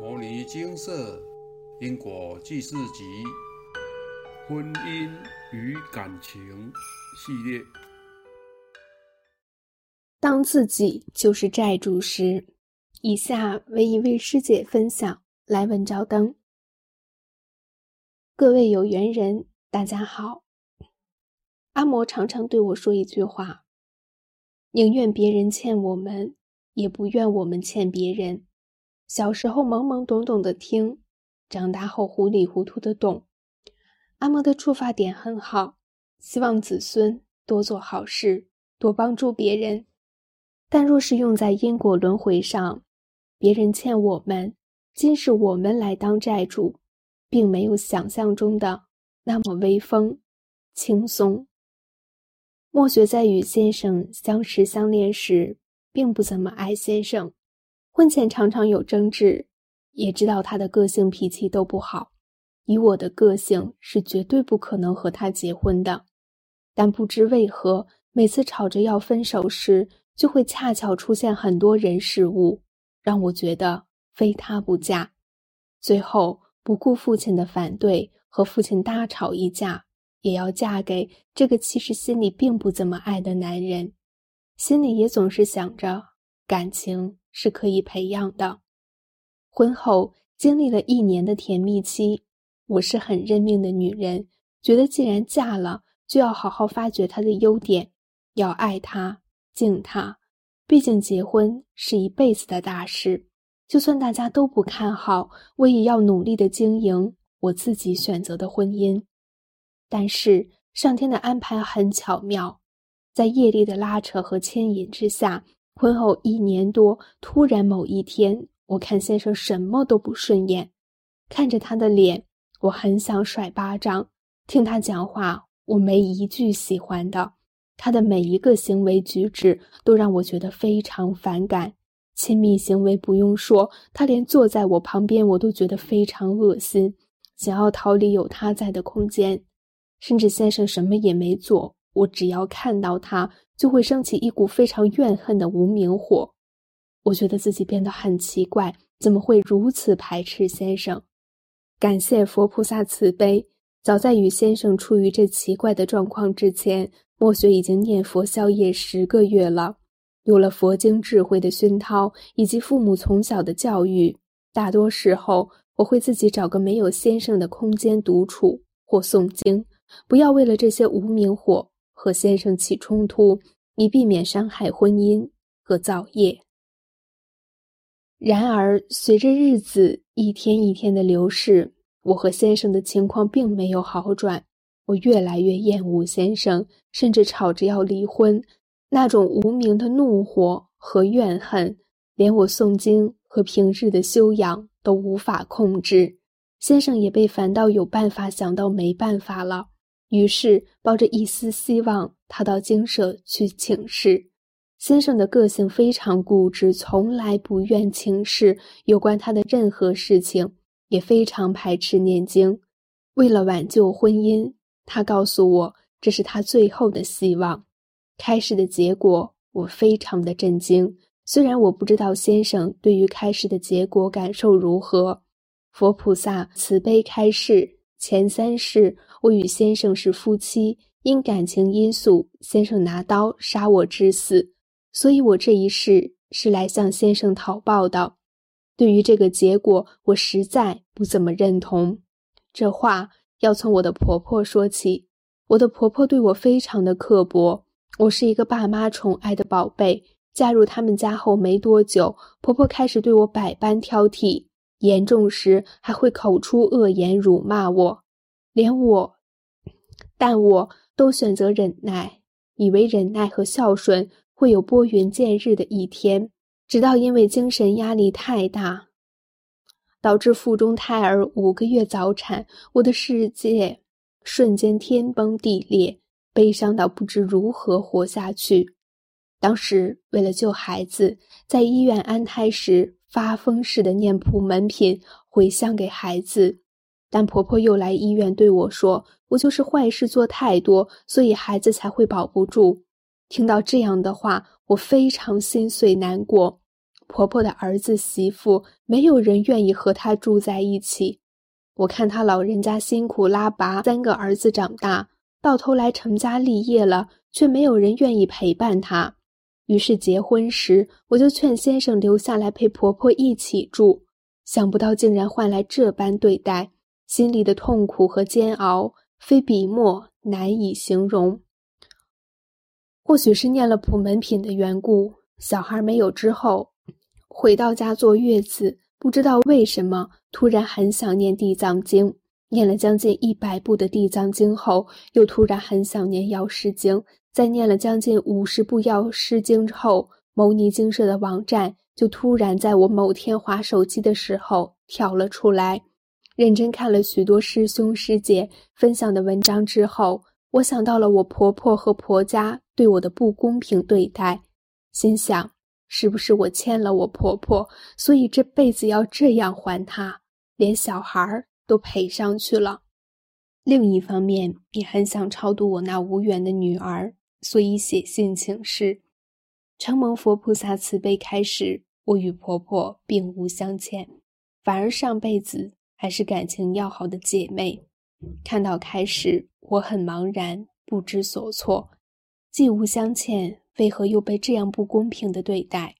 《摩尼金色因果记事集》婚姻与感情系列。当自己就是债主时，以下为一位师姐分享。来文照灯。各位有缘人，大家好。阿嬷常常对我说一句话：宁愿别人欠我们，也不愿我们欠别人。小时候懵懵懂懂的听，长大后糊里糊涂的懂。阿嬷的出发点很好，希望子孙多做好事，多帮助别人。但若是用在因果轮回上，别人欠我们，今世我们来当债主，并没有想象中的那么威风、轻松。莫雪在与先生相识相恋时，并不怎么爱先生。婚前常常有争执，也知道他的个性脾气都不好，以我的个性是绝对不可能和他结婚的。但不知为何，每次吵着要分手时，就会恰巧出现很多人事物，让我觉得非他不嫁。最后不顾父亲的反对，和父亲大吵一架，也要嫁给这个其实心里并不怎么爱的男人，心里也总是想着感情。是可以培养的。婚后经历了一年的甜蜜期，我是很认命的女人，觉得既然嫁了，就要好好发掘他的优点，要爱他、敬他。毕竟结婚是一辈子的大事，就算大家都不看好，我也要努力的经营我自己选择的婚姻。但是上天的安排很巧妙，在业力的拉扯和牵引之下。婚后一年多，突然某一天，我看先生什么都不顺眼，看着他的脸，我很想甩巴掌；听他讲话，我没一句喜欢的。他的每一个行为举止都让我觉得非常反感。亲密行为不用说，他连坐在我旁边，我都觉得非常恶心，想要逃离有他在的空间。甚至先生什么也没做，我只要看到他。就会升起一股非常怨恨的无名火，我觉得自己变得很奇怪，怎么会如此排斥先生？感谢佛菩萨慈悲，早在与先生处于这奇怪的状况之前，墨雪已经念佛消业十个月了。有了佛经智慧的熏陶，以及父母从小的教育，大多时候我会自己找个没有先生的空间独处或诵经，不要为了这些无名火。和先生起冲突，以避免伤害婚姻和造业。然而，随着日子一天一天的流逝，我和先生的情况并没有好转。我越来越厌恶先生，甚至吵着要离婚。那种无名的怒火和怨恨，连我诵经和平日的修养都无法控制。先生也被烦到有办法想到没办法了。于是，抱着一丝希望，他到精舍去请示。先生的个性非常固执，从来不愿请示有关他的任何事情，也非常排斥念经。为了挽救婚姻，他告诉我这是他最后的希望。开示的结果，我非常的震惊。虽然我不知道先生对于开示的结果感受如何，佛菩萨慈悲开示。前三世，我与先生是夫妻，因感情因素，先生拿刀杀我致死，所以我这一世是来向先生讨报的。对于这个结果，我实在不怎么认同。这话要从我的婆婆说起。我的婆婆对我非常的刻薄，我是一个爸妈宠爱的宝贝。嫁入他们家后没多久，婆婆开始对我百般挑剔。严重时还会口出恶言辱骂我，连我，但我都选择忍耐，以为忍耐和孝顺会有拨云见日的一天。直到因为精神压力太大，导致腹中胎儿五个月早产，我的世界瞬间天崩地裂，悲伤到不知如何活下去。当时为了救孩子，在医院安胎时。发疯似的念普门品回向给孩子，但婆婆又来医院对我说：“我就是坏事做太多，所以孩子才会保不住。”听到这样的话，我非常心碎难过。婆婆的儿子媳妇，没有人愿意和她住在一起。我看她老人家辛苦拉拔三个儿子长大，到头来成家立业了，却没有人愿意陪伴她。于是结婚时，我就劝先生留下来陪婆婆一起住，想不到竟然换来这般对待，心里的痛苦和煎熬，非笔墨难以形容。或许是念了普门品的缘故，小孩没有之后，回到家坐月子，不知道为什么突然很想念地藏经，念了将近一百部的地藏经后，又突然很想念药师经。在念了将近五十部药师经之后，牟尼精舍的网站就突然在我某天划手机的时候跳了出来。认真看了许多师兄师姐分享的文章之后，我想到了我婆婆和婆家对我的不公平对待，心想是不是我欠了我婆婆，所以这辈子要这样还她，连小孩都赔上去了。另一方面，也很想超度我那无缘的女儿。所以写信请示，承蒙佛菩萨慈悲开始，我与婆婆并无相欠，反而上辈子还是感情要好的姐妹。看到开始，我很茫然，不知所措。既无相欠，为何又被这样不公平的对待？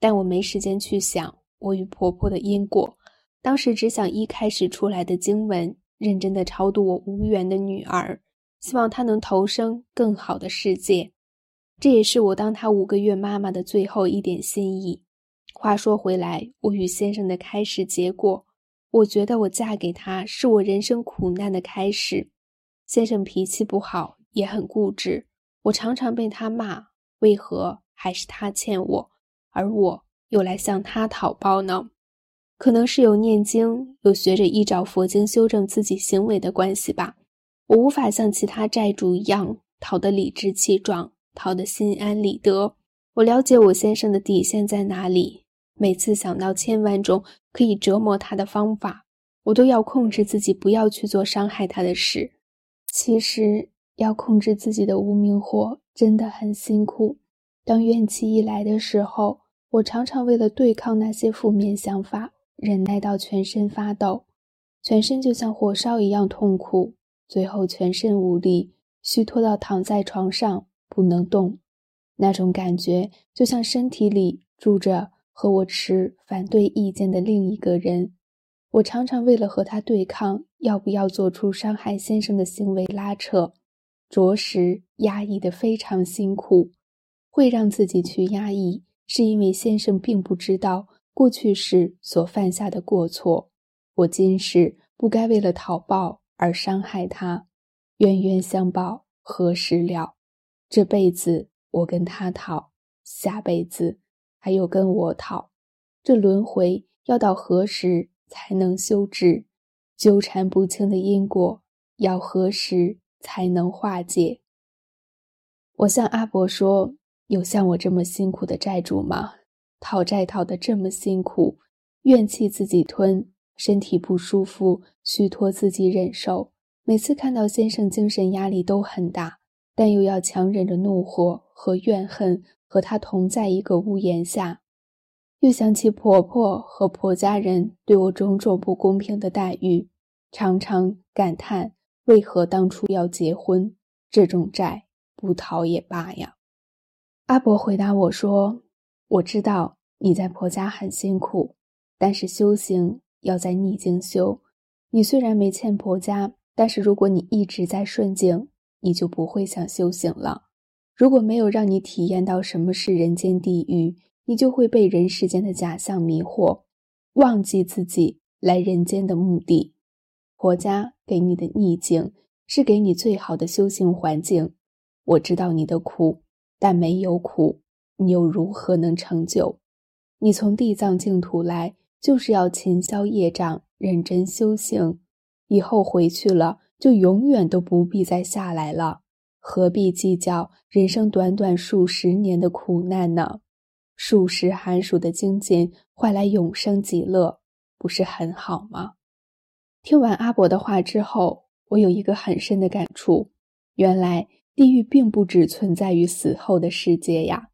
但我没时间去想我与婆婆的因果，当时只想一开始出来的经文，认真的超度我无缘的女儿。希望她能投生更好的世界，这也是我当她五个月妈妈的最后一点心意。话说回来，我与先生的开始结果，我觉得我嫁给他是我人生苦难的开始。先生脾气不好，也很固执，我常常被他骂。为何还是他欠我，而我又来向他讨报呢？可能是有念经，有学着依照佛经修正自己行为的关系吧。我无法像其他债主一样讨得理直气壮，讨得心安理得。我了解我先生的底线在哪里，每次想到千万种可以折磨他的方法，我都要控制自己不要去做伤害他的事。其实要控制自己的无名火真的很辛苦。当怨气一来的时候，我常常为了对抗那些负面想法，忍耐到全身发抖，全身就像火烧一样痛苦。最后全身无力，虚脱到躺在床上不能动，那种感觉就像身体里住着和我持反对意见的另一个人。我常常为了和他对抗，要不要做出伤害先生的行为拉扯，着实压抑的非常辛苦。会让自己去压抑，是因为先生并不知道过去时所犯下的过错。我今世不该为了讨报。而伤害他，冤冤相报何时了？这辈子我跟他讨，下辈子还有跟我讨，这轮回要到何时才能休止？纠缠不清的因果要何时才能化解？我向阿伯说：“有像我这么辛苦的债主吗？讨债讨得这么辛苦，怨气自己吞。”身体不舒服，虚脱自己忍受。每次看到先生，精神压力都很大，但又要强忍着怒火和怨恨，和他同在一个屋檐下。又想起婆婆和婆家人对我种种不公平的待遇，常常感叹：为何当初要结婚？这种债不讨也罢呀。阿伯回答我说：“我知道你在婆家很辛苦，但是修行。”要在逆境修，你虽然没欠婆家，但是如果你一直在顺境，你就不会想修行了。如果没有让你体验到什么是人间地狱，你就会被人世间的假象迷惑，忘记自己来人间的目的。婆家给你的逆境，是给你最好的修行环境。我知道你的苦，但没有苦，你又如何能成就？你从地藏净土来。就是要勤消业障，认真修行，以后回去了就永远都不必再下来了，何必计较人生短短数十年的苦难呢？数十寒暑的精进换来永生极乐，不是很好吗？听完阿伯的话之后，我有一个很深的感触：原来地狱并不只存在于死后的世界呀！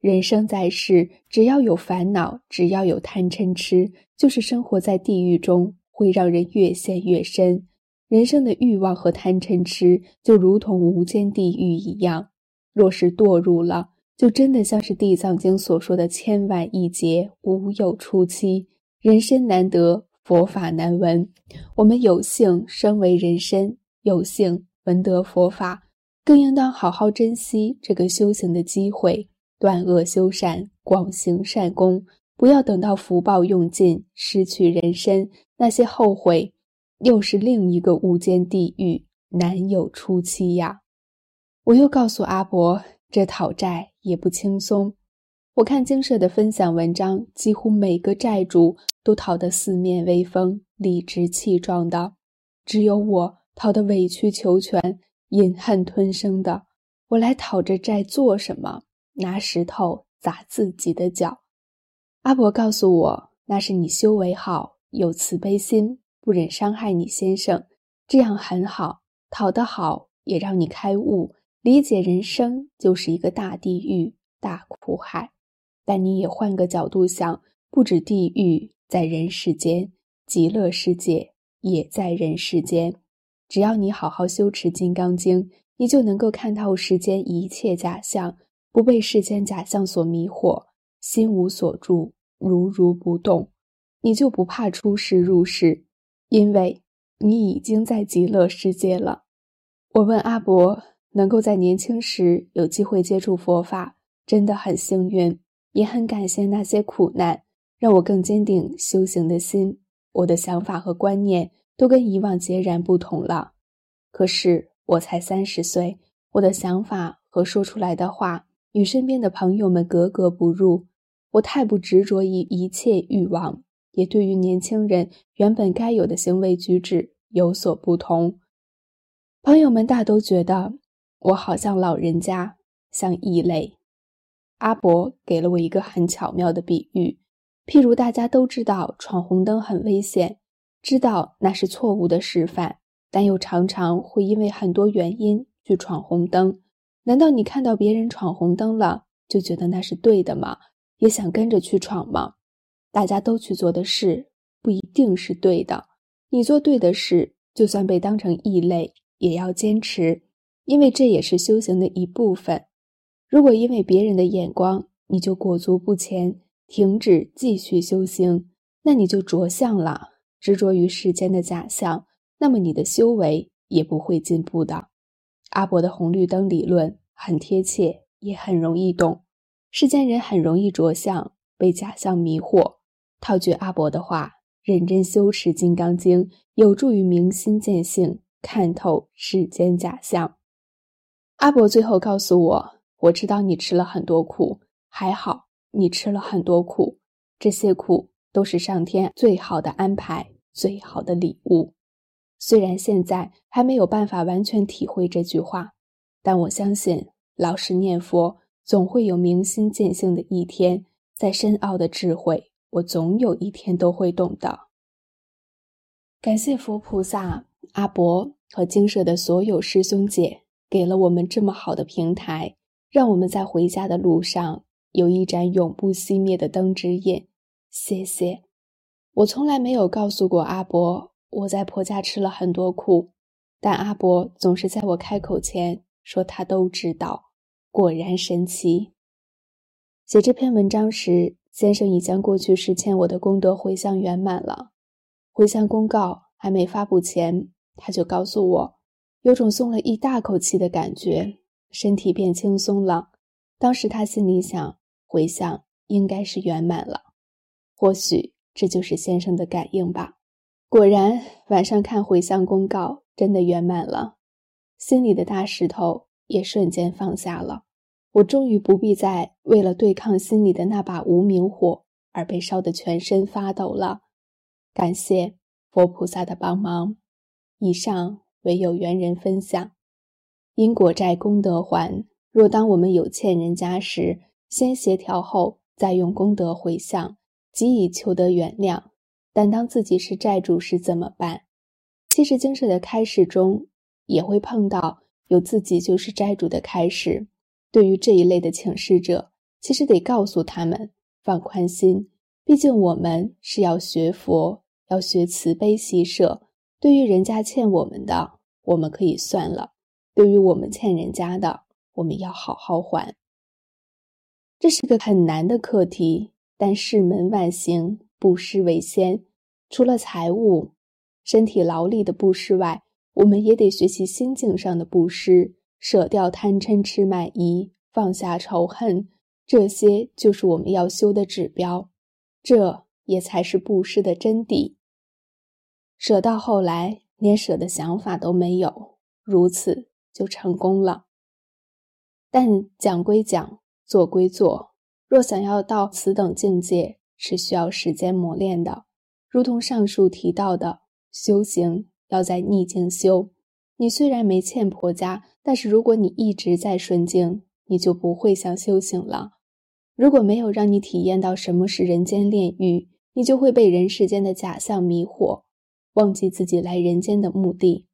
人生在世，只要有烦恼，只要有贪嗔痴，就是生活在地狱中，会让人越陷越深。人生的欲望和贪嗔痴，就如同无间地狱一样。若是堕入了，就真的像是《地藏经》所说的“千万亿劫，无有出期”。人身难得，佛法难闻。我们有幸生为人身，有幸闻得佛法，更应当好好珍惜这个修行的机会。断恶修善，广行善功，不要等到福报用尽，失去人身，那些后悔，又是另一个无间地狱，难有出期呀！我又告诉阿伯，这讨债也不轻松。我看经社的分享文章，几乎每个债主都讨得四面威风、理直气壮的，只有我讨得委曲求全、隐恨吞声的。我来讨这债做什么？拿石头砸自己的脚。阿伯告诉我，那是你修为好，有慈悲心，不忍伤害你先生，这样很好。讨得好，也让你开悟，理解人生就是一个大地狱、大苦海。但你也换个角度想，不止地狱在人世间，极乐世界也在人世间。只要你好好修持《金刚经》，你就能够看透世间一切假象。不被世间假象所迷惑，心无所住，如如不动，你就不怕出世入世，因为你已经在极乐世界了。我问阿伯，能够在年轻时有机会接触佛法，真的很幸运，也很感谢那些苦难，让我更坚定修行的心。我的想法和观念都跟以往截然不同了。可是我才三十岁，我的想法和说出来的话。与身边的朋友们格格不入，我太不执着于一切欲望，也对于年轻人原本该有的行为举止有所不同。朋友们大都觉得我好像老人家，像异类。阿伯给了我一个很巧妙的比喻，譬如大家都知道闯红灯很危险，知道那是错误的示范，但又常常会因为很多原因去闯红灯。难道你看到别人闯红灯了，就觉得那是对的吗？也想跟着去闯吗？大家都去做的事，不一定是对的。你做对的事，就算被当成异类，也要坚持，因为这也是修行的一部分。如果因为别人的眼光，你就裹足不前，停止继续修行，那你就着相了，执着于世间的假象，那么你的修为也不会进步的。阿伯的红绿灯理论很贴切，也很容易懂。世间人很容易着相，被假象迷惑。套句阿伯的话，认真修持《金刚经》，有助于明心见性，看透世间假象。阿伯最后告诉我：“我知道你吃了很多苦，还好你吃了很多苦，这些苦都是上天最好的安排，最好的礼物。”虽然现在还没有办法完全体会这句话，但我相信，老实念佛，总会有明心见性的一天。再深奥的智慧，我总有一天都会懂的。感谢佛菩萨、阿伯和精舍的所有师兄姐，给了我们这么好的平台，让我们在回家的路上有一盏永不熄灭的灯指引。谢谢。我从来没有告诉过阿伯。我在婆家吃了很多苦，但阿伯总是在我开口前说他都知道。果然神奇。写这篇文章时，先生已将过去时欠我的功德回向圆满了。回向公告还没发布前，他就告诉我，有种松了一大口气的感觉，身体变轻松了。当时他心里想，回向应该是圆满了，或许这就是先生的感应吧。果然，晚上看回向公告，真的圆满了，心里的大石头也瞬间放下了。我终于不必再为了对抗心里的那把无名火而被烧得全身发抖了。感谢佛菩萨的帮忙。以上为有缘人分享。因果债功德还。若当我们有欠人家时，先协调后再用功德回向，即以求得原谅。但当自己是债主时怎么办？其实经社的开始中也会碰到有自己就是债主的开始。对于这一类的请示者，其实得告诉他们放宽心，毕竟我们是要学佛，要学慈悲喜舍。对于人家欠我们的，我们可以算了；对于我们欠人家的，我们要好好还。这是个很难的课题，但世门万行，布施为先。除了财物、身体劳力的布施外，我们也得学习心境上的布施，舍掉贪嗔痴慢疑，放下仇恨。这些就是我们要修的指标，这也才是布施的真谛。舍到后来，连舍的想法都没有，如此就成功了。但讲归讲，做归做，若想要到此等境界，是需要时间磨练的。如同上述提到的，修行要在逆境修。你虽然没欠婆家，但是如果你一直在顺境，你就不会想修行了。如果没有让你体验到什么是人间炼狱，你就会被人世间的假象迷惑。忘记自己来人间的目的，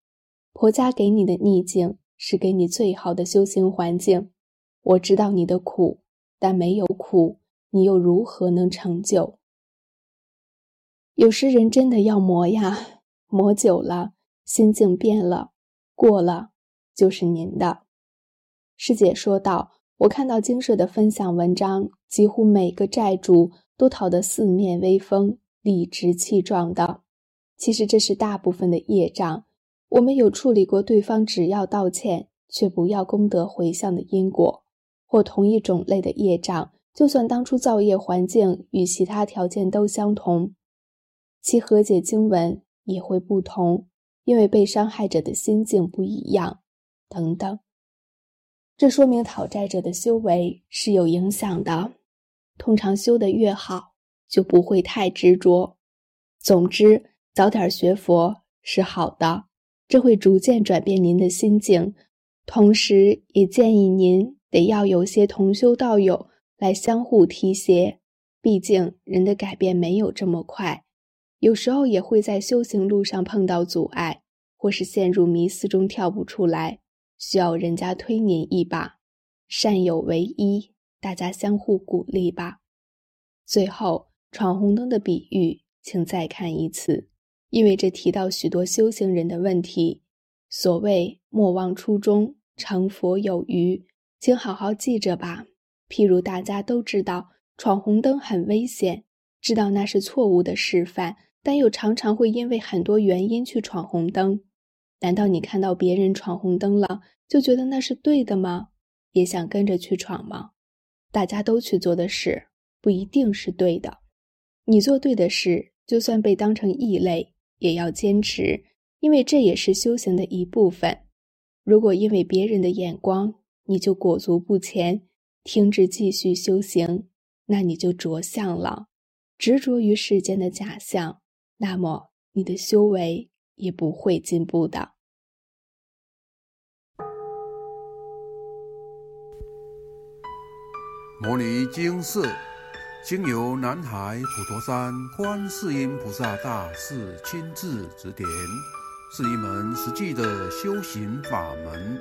婆家给你的逆境是给你最好的修行环境。我知道你的苦，但没有苦，你又如何能成就？有时人真的要磨呀，磨久了，心境变了，过了就是您的。师姐说道：“我看到精舍的分享文章，几乎每个债主都讨得四面威风，理直气壮的。”其实这是大部分的业障。我们有处理过对方只要道歉却不要功德回向的因果，或同一种类的业障，就算当初造业环境与其他条件都相同，其和解经文也会不同，因为被伤害者的心境不一样，等等。这说明讨债者的修为是有影响的。通常修得越好，就不会太执着。总之。早点学佛是好的，这会逐渐转变您的心境。同时，也建议您得要有些同修道友来相互提携。毕竟人的改变没有这么快，有时候也会在修行路上碰到阻碍，或是陷入迷思中跳不出来，需要人家推您一把。善有为一，大家相互鼓励吧。最后，闯红灯的比喻，请再看一次。因为这提到许多修行人的问题。所谓莫忘初衷，成佛有余，请好好记着吧。譬如大家都知道闯红灯很危险，知道那是错误的示范，但又常常会因为很多原因去闯红灯。难道你看到别人闯红灯了，就觉得那是对的吗？也想跟着去闯吗？大家都去做的事，不一定是对的。你做对的事，就算被当成异类。也要坚持，因为这也是修行的一部分。如果因为别人的眼光，你就裹足不前，停止继续修行，那你就着相了，执着于世间的假象，那么你的修为也不会进步的。摩尼经寺。经由南海普陀山观世音菩萨大士亲自指点，是一门实际的修行法门，